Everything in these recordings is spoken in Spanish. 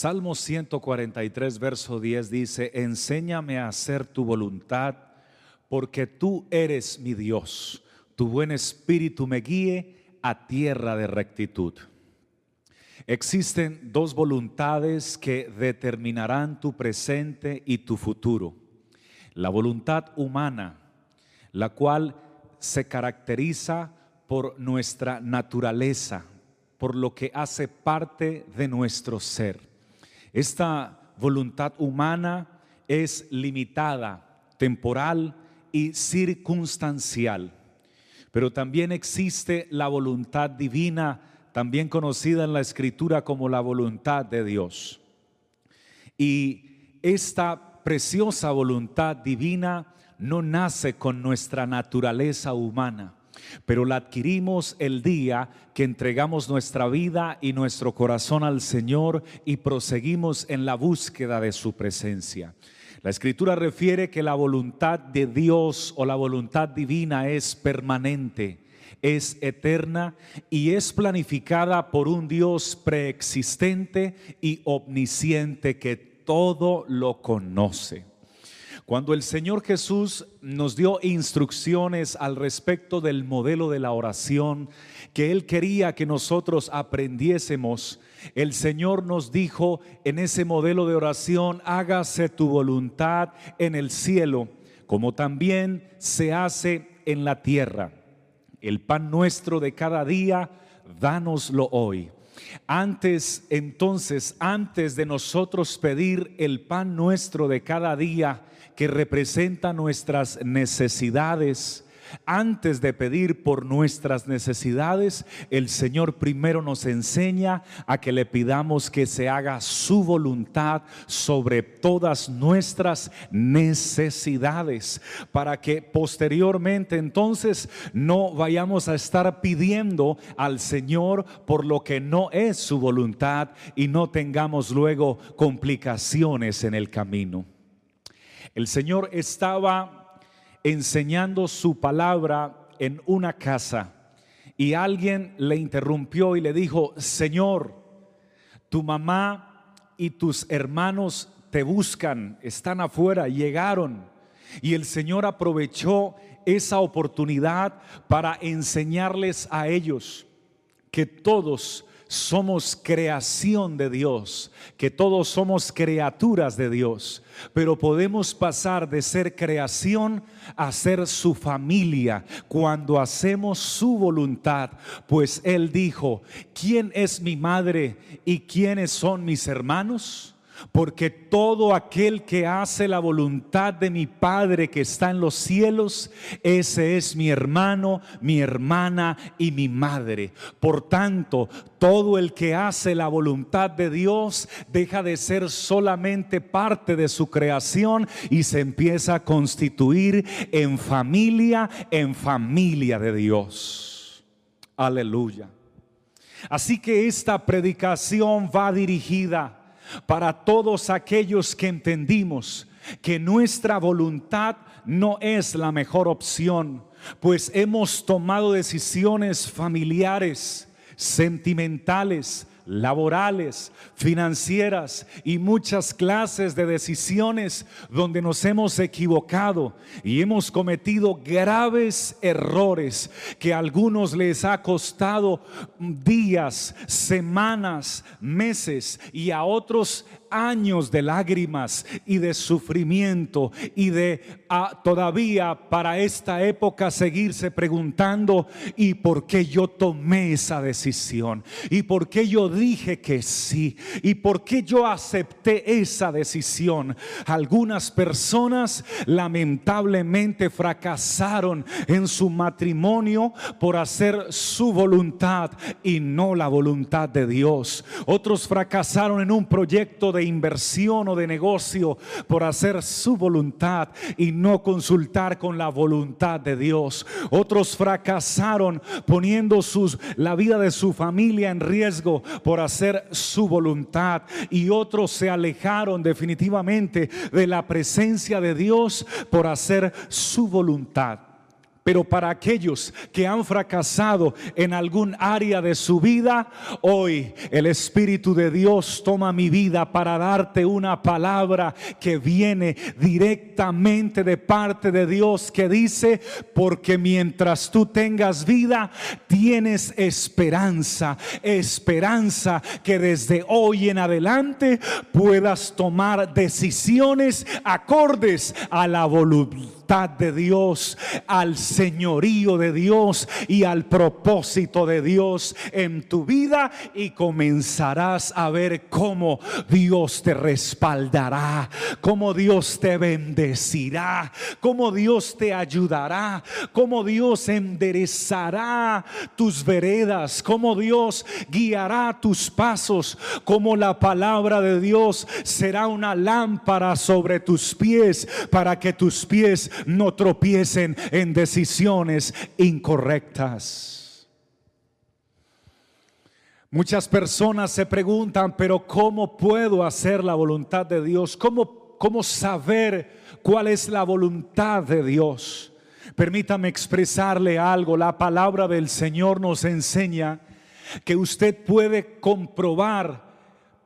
Salmo 143, verso 10 dice, enséñame a hacer tu voluntad, porque tú eres mi Dios. Tu buen espíritu me guíe a tierra de rectitud. Existen dos voluntades que determinarán tu presente y tu futuro. La voluntad humana, la cual se caracteriza por nuestra naturaleza, por lo que hace parte de nuestro ser. Esta voluntad humana es limitada, temporal y circunstancial. Pero también existe la voluntad divina, también conocida en la escritura como la voluntad de Dios. Y esta preciosa voluntad divina no nace con nuestra naturaleza humana pero la adquirimos el día que entregamos nuestra vida y nuestro corazón al Señor y proseguimos en la búsqueda de su presencia. La escritura refiere que la voluntad de Dios o la voluntad divina es permanente, es eterna y es planificada por un Dios preexistente y omnisciente que todo lo conoce. Cuando el Señor Jesús nos dio instrucciones al respecto del modelo de la oración que Él quería que nosotros aprendiésemos, el Señor nos dijo en ese modelo de oración, hágase tu voluntad en el cielo, como también se hace en la tierra. El pan nuestro de cada día, dánoslo hoy. Antes, entonces, antes de nosotros pedir el pan nuestro de cada día, que representa nuestras necesidades. Antes de pedir por nuestras necesidades, el Señor primero nos enseña a que le pidamos que se haga su voluntad sobre todas nuestras necesidades, para que posteriormente entonces no vayamos a estar pidiendo al Señor por lo que no es su voluntad y no tengamos luego complicaciones en el camino. El Señor estaba enseñando su palabra en una casa y alguien le interrumpió y le dijo, Señor, tu mamá y tus hermanos te buscan, están afuera, llegaron. Y el Señor aprovechó esa oportunidad para enseñarles a ellos que todos somos creación de Dios, que todos somos criaturas de Dios, pero podemos pasar de ser creación a ser su familia cuando hacemos su voluntad, pues Él dijo, ¿quién es mi madre y quiénes son mis hermanos? Porque todo aquel que hace la voluntad de mi Padre que está en los cielos, ese es mi hermano, mi hermana y mi madre. Por tanto, todo el que hace la voluntad de Dios deja de ser solamente parte de su creación y se empieza a constituir en familia, en familia de Dios. Aleluya. Así que esta predicación va dirigida para todos aquellos que entendimos que nuestra voluntad no es la mejor opción, pues hemos tomado decisiones familiares, sentimentales, laborales, financieras y muchas clases de decisiones donde nos hemos equivocado y hemos cometido graves errores que a algunos les ha costado días, semanas, meses y a otros años de lágrimas y de sufrimiento y de ah, todavía para esta época seguirse preguntando y por qué yo tomé esa decisión y por qué yo dije que sí y por qué yo acepté esa decisión. Algunas personas lamentablemente fracasaron en su matrimonio por hacer su voluntad y no la voluntad de Dios. Otros fracasaron en un proyecto de inversión o de negocio por hacer su voluntad y no consultar con la voluntad de Dios. Otros fracasaron poniendo sus, la vida de su familia en riesgo por hacer su voluntad y otros se alejaron definitivamente de la presencia de Dios por hacer su voluntad. Pero para aquellos que han fracasado en algún área de su vida, hoy el Espíritu de Dios toma mi vida para darte una palabra que viene directamente de parte de Dios que dice, porque mientras tú tengas vida, tienes esperanza, esperanza que desde hoy en adelante puedas tomar decisiones acordes a la voluntad de Dios, al señorío de Dios y al propósito de Dios en tu vida y comenzarás a ver cómo Dios te respaldará, cómo Dios te bendecirá, cómo Dios te ayudará, cómo Dios enderezará tus veredas, cómo Dios guiará tus pasos, como la palabra de Dios será una lámpara sobre tus pies para que tus pies no tropiecen en decisiones incorrectas. Muchas personas se preguntan, pero ¿cómo puedo hacer la voluntad de Dios? ¿Cómo, cómo saber cuál es la voluntad de Dios? Permítame expresarle algo. La palabra del Señor nos enseña que usted puede comprobar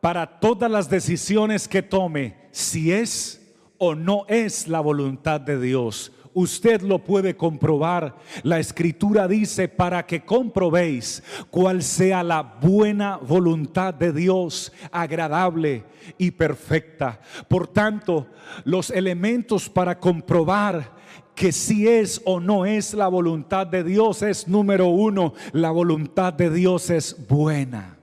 para todas las decisiones que tome si es o no es la voluntad de Dios. Usted lo puede comprobar. La escritura dice para que comprobéis cuál sea la buena voluntad de Dios, agradable y perfecta. Por tanto, los elementos para comprobar que si es o no es la voluntad de Dios es número uno, la voluntad de Dios es buena.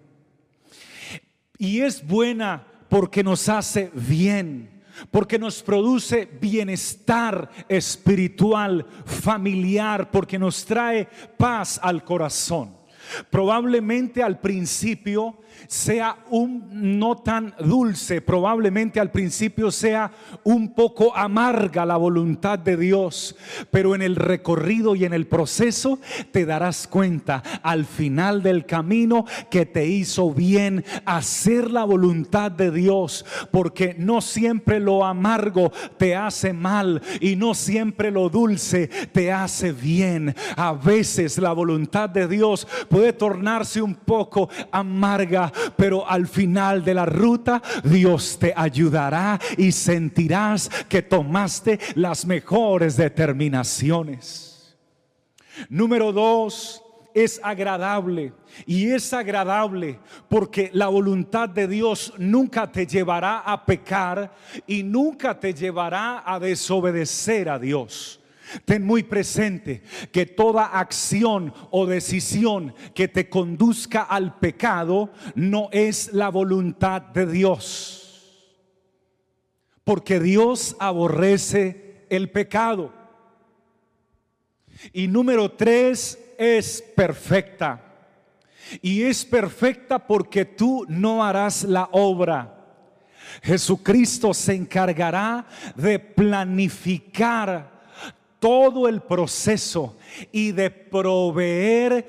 Y es buena porque nos hace bien porque nos produce bienestar espiritual, familiar, porque nos trae paz al corazón. Probablemente al principio sea un no tan dulce, probablemente al principio sea un poco amarga la voluntad de Dios, pero en el recorrido y en el proceso te darás cuenta al final del camino que te hizo bien hacer la voluntad de Dios, porque no siempre lo amargo te hace mal y no siempre lo dulce te hace bien. A veces la voluntad de Dios puede tornarse un poco amarga pero al final de la ruta Dios te ayudará y sentirás que tomaste las mejores determinaciones. Número dos, es agradable. Y es agradable porque la voluntad de Dios nunca te llevará a pecar y nunca te llevará a desobedecer a Dios. Ten muy presente que toda acción o decisión que te conduzca al pecado no es la voluntad de Dios. Porque Dios aborrece el pecado. Y número tres es perfecta. Y es perfecta porque tú no harás la obra. Jesucristo se encargará de planificar todo el proceso y de proveer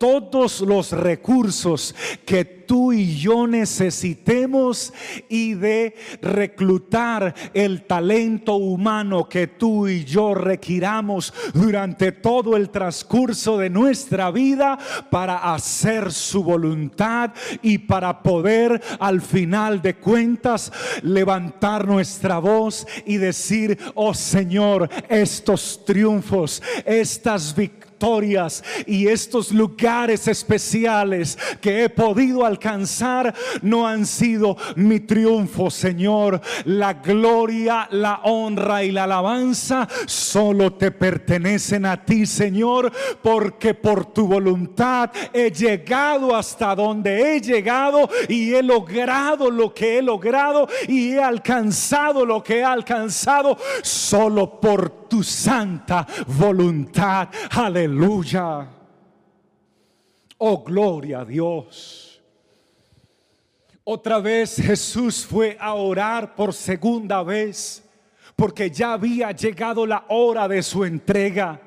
todos los recursos que tú y yo necesitemos y de reclutar el talento humano que tú y yo requiramos durante todo el transcurso de nuestra vida para hacer su voluntad y para poder al final de cuentas levantar nuestra voz y decir, oh Señor, estos triunfos, estas victorias, y estos lugares especiales que he podido alcanzar no han sido mi triunfo, Señor. La gloria, la honra y la alabanza solo te pertenecen a ti, Señor, porque por tu voluntad he llegado hasta donde he llegado y he logrado lo que he logrado y he alcanzado lo que he alcanzado solo por tu santa voluntad. Aleluya. Oh, gloria a Dios. Otra vez Jesús fue a orar por segunda vez porque ya había llegado la hora de su entrega.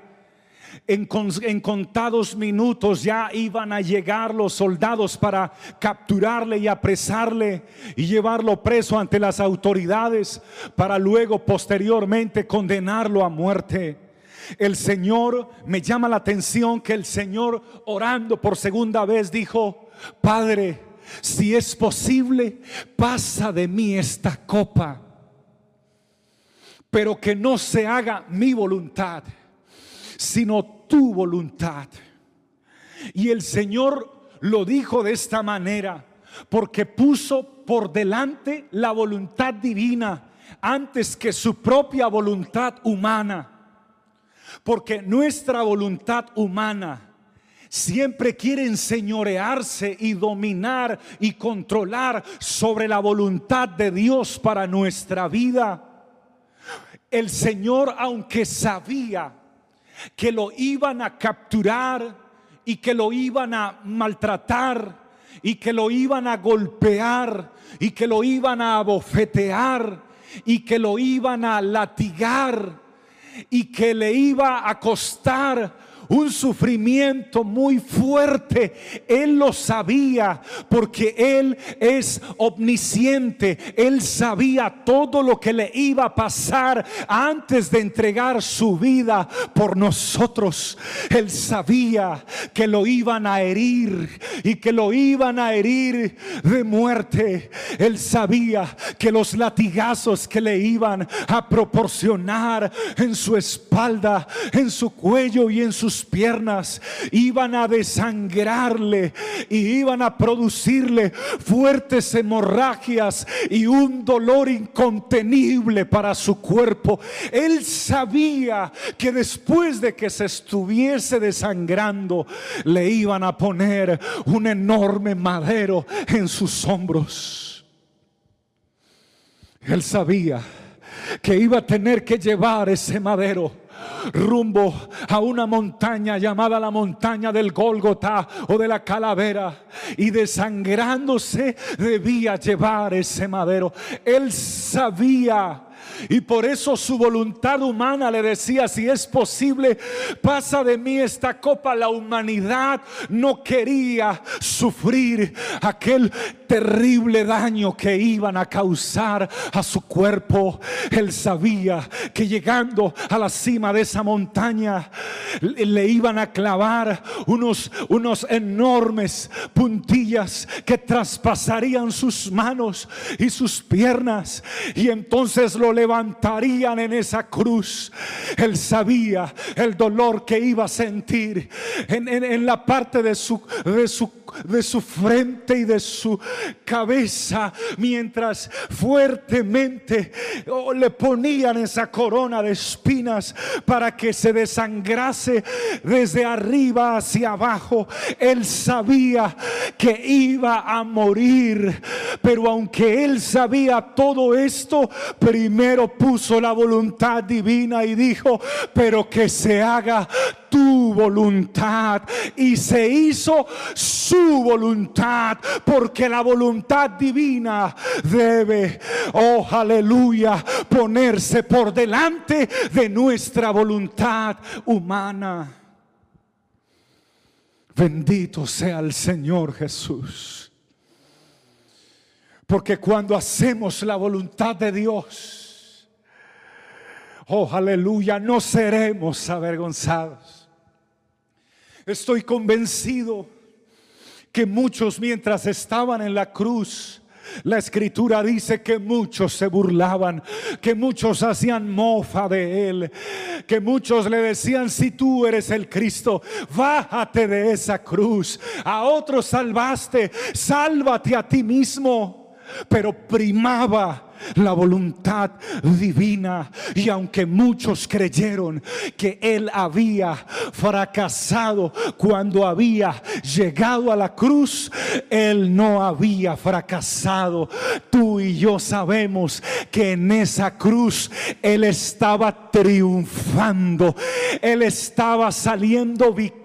En, contados minutos ya iban a llegar los soldados para capturarle y apresarle y llevarlo preso ante las autoridades para luego posteriormente condenarlo a muerte. El Señor me llama la atención que el Señor orando por segunda vez dijo, Padre, si es posible, pasa de mí esta copa, pero que no se haga mi voluntad sino tu voluntad. Y el Señor lo dijo de esta manera, porque puso por delante la voluntad divina antes que su propia voluntad humana. Porque nuestra voluntad humana siempre quiere enseñorearse y dominar y controlar sobre la voluntad de Dios para nuestra vida. El Señor, aunque sabía que lo iban a capturar y que lo iban a maltratar y que lo iban a golpear y que lo iban a abofetear y que lo iban a latigar y que le iba a costar un sufrimiento muy fuerte. Él lo sabía porque Él es omnisciente. Él sabía todo lo que le iba a pasar antes de entregar su vida por nosotros. Él sabía que lo iban a herir y que lo iban a herir de muerte. Él sabía que los latigazos que le iban a proporcionar en su espalda, en su cuello y en sus piernas iban a desangrarle y iban a producirle fuertes hemorragias y un dolor incontenible para su cuerpo. Él sabía que después de que se estuviese desangrando, le iban a poner un enorme madero en sus hombros. Él sabía que iba a tener que llevar ese madero rumbo a una montaña llamada la montaña del Gólgota o de la calavera y desangrándose debía llevar ese madero. Él sabía y por eso su voluntad humana le decía, si es posible, pasa de mí esta copa. La humanidad no quería sufrir aquel terrible daño que iban a causar a su cuerpo. Él sabía que llegando a la cima de esa montaña le iban a clavar unos, unos enormes puntillas que traspasarían sus manos y sus piernas. Y entonces lo levantarían en esa cruz. Él sabía el dolor que iba a sentir en, en la parte de su, de su de su frente y de su cabeza mientras fuertemente oh, le ponían esa corona de espinas para que se desangrase desde arriba hacia abajo. Él sabía que iba a morir, pero aunque él sabía todo esto, primero puso la voluntad divina y dijo, pero que se haga tu voluntad. Y se hizo su voluntad, porque la voluntad divina debe, oh aleluya, ponerse por delante de nuestra voluntad humana. Bendito sea el Señor Jesús. Porque cuando hacemos la voluntad de Dios, oh aleluya, no seremos avergonzados. Estoy convencido que muchos mientras estaban en la cruz La escritura dice que muchos se burlaban, que muchos hacían mofa de él, que muchos le decían, si tú eres el Cristo, bájate de esa cruz. A otros salvaste, sálvate a ti mismo. Pero primaba la voluntad divina. Y aunque muchos creyeron que él había fracasado cuando había llegado a la cruz, él no había fracasado. Tú y yo sabemos que en esa cruz él estaba triunfando. Él estaba saliendo victorioso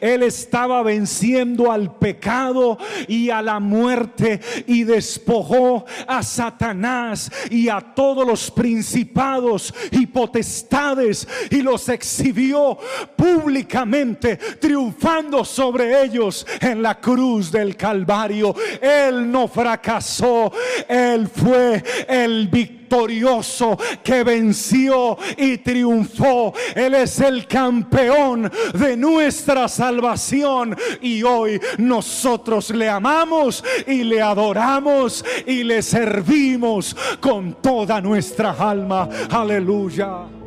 él estaba venciendo al pecado y a la muerte y despojó a Satanás y a todos los principados y potestades y los exhibió públicamente, triunfando sobre ellos en la cruz del Calvario. Él no fracasó, él fue el victorioso victorioso que venció y triunfó. Él es el campeón de nuestra salvación y hoy nosotros le amamos y le adoramos y le servimos con toda nuestra alma. Aleluya.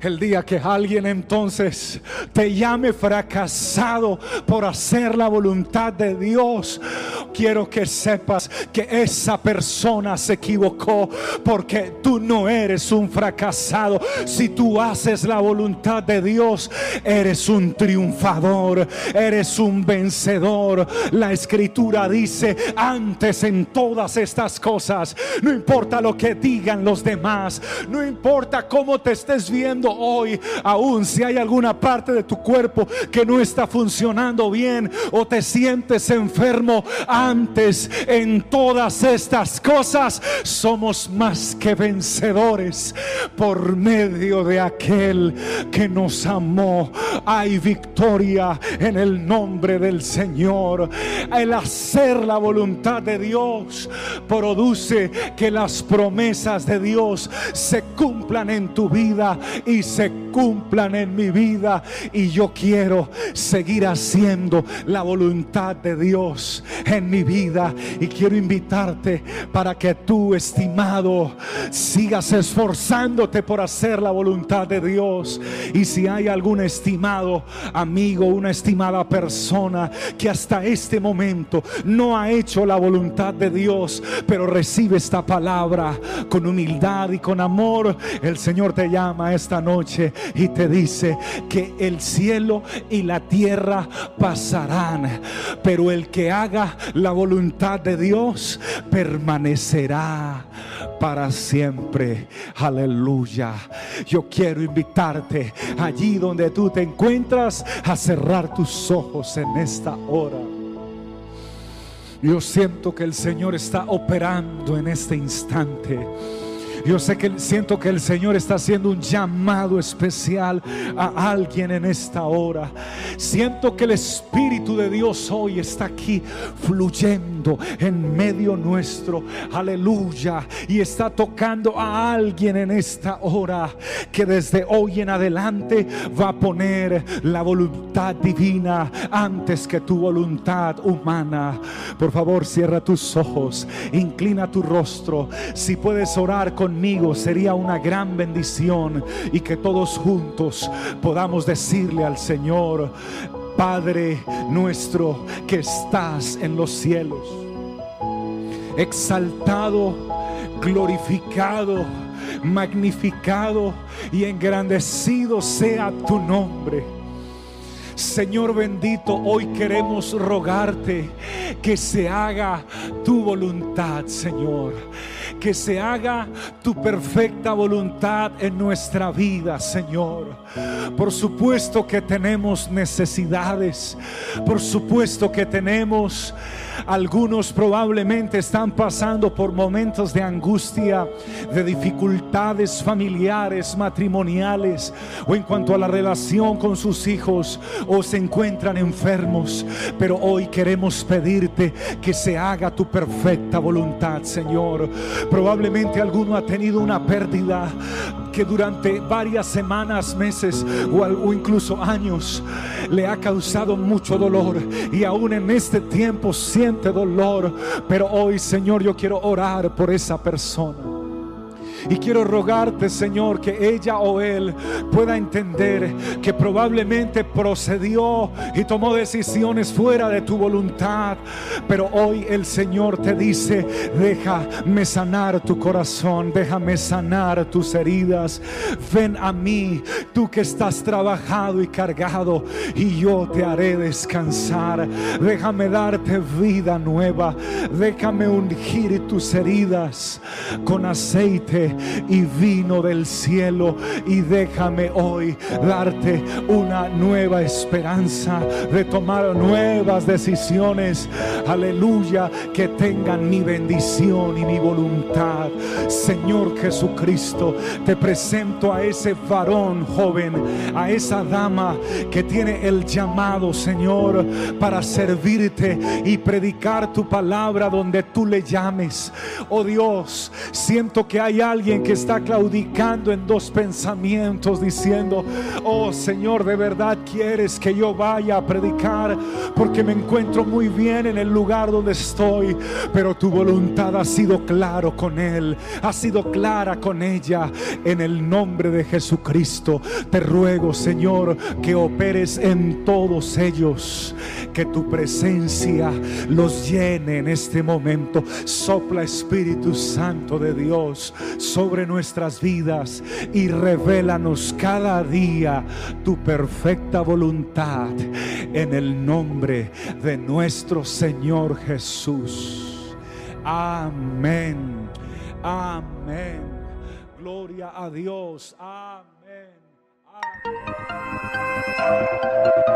El día que alguien entonces te llame fracasado por hacer la voluntad de Dios, quiero que sepas que esa persona se equivocó porque tú no eres un fracasado. Si tú haces la voluntad de Dios, eres un triunfador, eres un vencedor. La escritura dice, antes en todas estas cosas, no importa lo que digan los demás, no importa cómo te estés viendo, hoy, aún si hay alguna parte de tu cuerpo que no está funcionando bien o te sientes enfermo, antes en todas estas cosas somos más que vencedores por medio de aquel que nos amó. Hay victoria en el nombre del Señor. El hacer la voluntad de Dios produce que las promesas de Dios se cumplan en tu vida y se cumplan en mi vida. Y yo quiero seguir haciendo la voluntad de Dios en mi vida. Y quiero invitarte para que tú, estimado, sigas esforzándote por hacer la voluntad de Dios. Y si hay algún estimado amigo, una estimada persona que hasta este momento no ha hecho la voluntad de Dios, pero recibe esta palabra con humildad y con amor, el Señor te llama esta y te dice que el cielo y la tierra pasarán, pero el que haga la voluntad de Dios permanecerá para siempre. Aleluya. Yo quiero invitarte allí donde tú te encuentras a cerrar tus ojos en esta hora. Yo siento que el Señor está operando en este instante. Yo sé que siento que el Señor está haciendo un llamado especial a alguien en esta hora. Siento que el Espíritu de Dios hoy está aquí fluyendo en medio nuestro. Aleluya. Y está tocando a alguien en esta hora que desde hoy en adelante va a poner la voluntad divina antes que tu voluntad humana. Por favor, cierra tus ojos, inclina tu rostro. Si puedes orar con sería una gran bendición y que todos juntos podamos decirle al Señor, Padre nuestro que estás en los cielos, exaltado, glorificado, magnificado y engrandecido sea tu nombre. Señor bendito, hoy queremos rogarte que se haga tu voluntad, Señor que se haga tu perfecta voluntad en nuestra vida, Señor. Por supuesto que tenemos necesidades, por supuesto que tenemos algunos probablemente están pasando por momentos de angustia, de dificultades familiares, matrimoniales o en cuanto a la relación con sus hijos o se encuentran enfermos. Pero hoy queremos pedirte que se haga tu perfecta voluntad, Señor. Probablemente alguno ha tenido una pérdida que durante varias semanas, meses o, o incluso años le ha causado mucho dolor y aún en este tiempo siente dolor. Pero hoy, Señor, yo quiero orar por esa persona. Y quiero rogarte, Señor, que ella o él pueda entender que probablemente procedió y tomó decisiones fuera de tu voluntad. Pero hoy el Señor te dice, déjame sanar tu corazón, déjame sanar tus heridas. Ven a mí, tú que estás trabajado y cargado, y yo te haré descansar. Déjame darte vida nueva. Déjame ungir tus heridas con aceite y vino del cielo. Y déjame hoy darte una nueva esperanza de tomar nuevas decisiones. Aleluya, que tengan mi bendición y mi voluntad. Señor Jesucristo, te presento a ese varón joven, a esa dama que tiene el llamado, Señor, para servirte y predicar tu palabra donde tú le llames. Oh Dios, siento que hay alguien que está claudicando en dos pensamientos diciendo, oh Señor, de verdad quieres que yo vaya a predicar porque me encuentro muy bien en el lugar donde estoy, pero tu voluntad ha sido claro con él, ha sido clara con ella. En el nombre de Jesucristo te ruego, Señor, que operes en todos ellos, que tu presencia los llene en este momento. Sopla Espíritu Santo de Dios sobre nuestras vidas y revélanos cada día tu perfecta voluntad en el nombre de nuestro Señor Jesús. Amén. Amén. Gloria a Dios. Amén. Es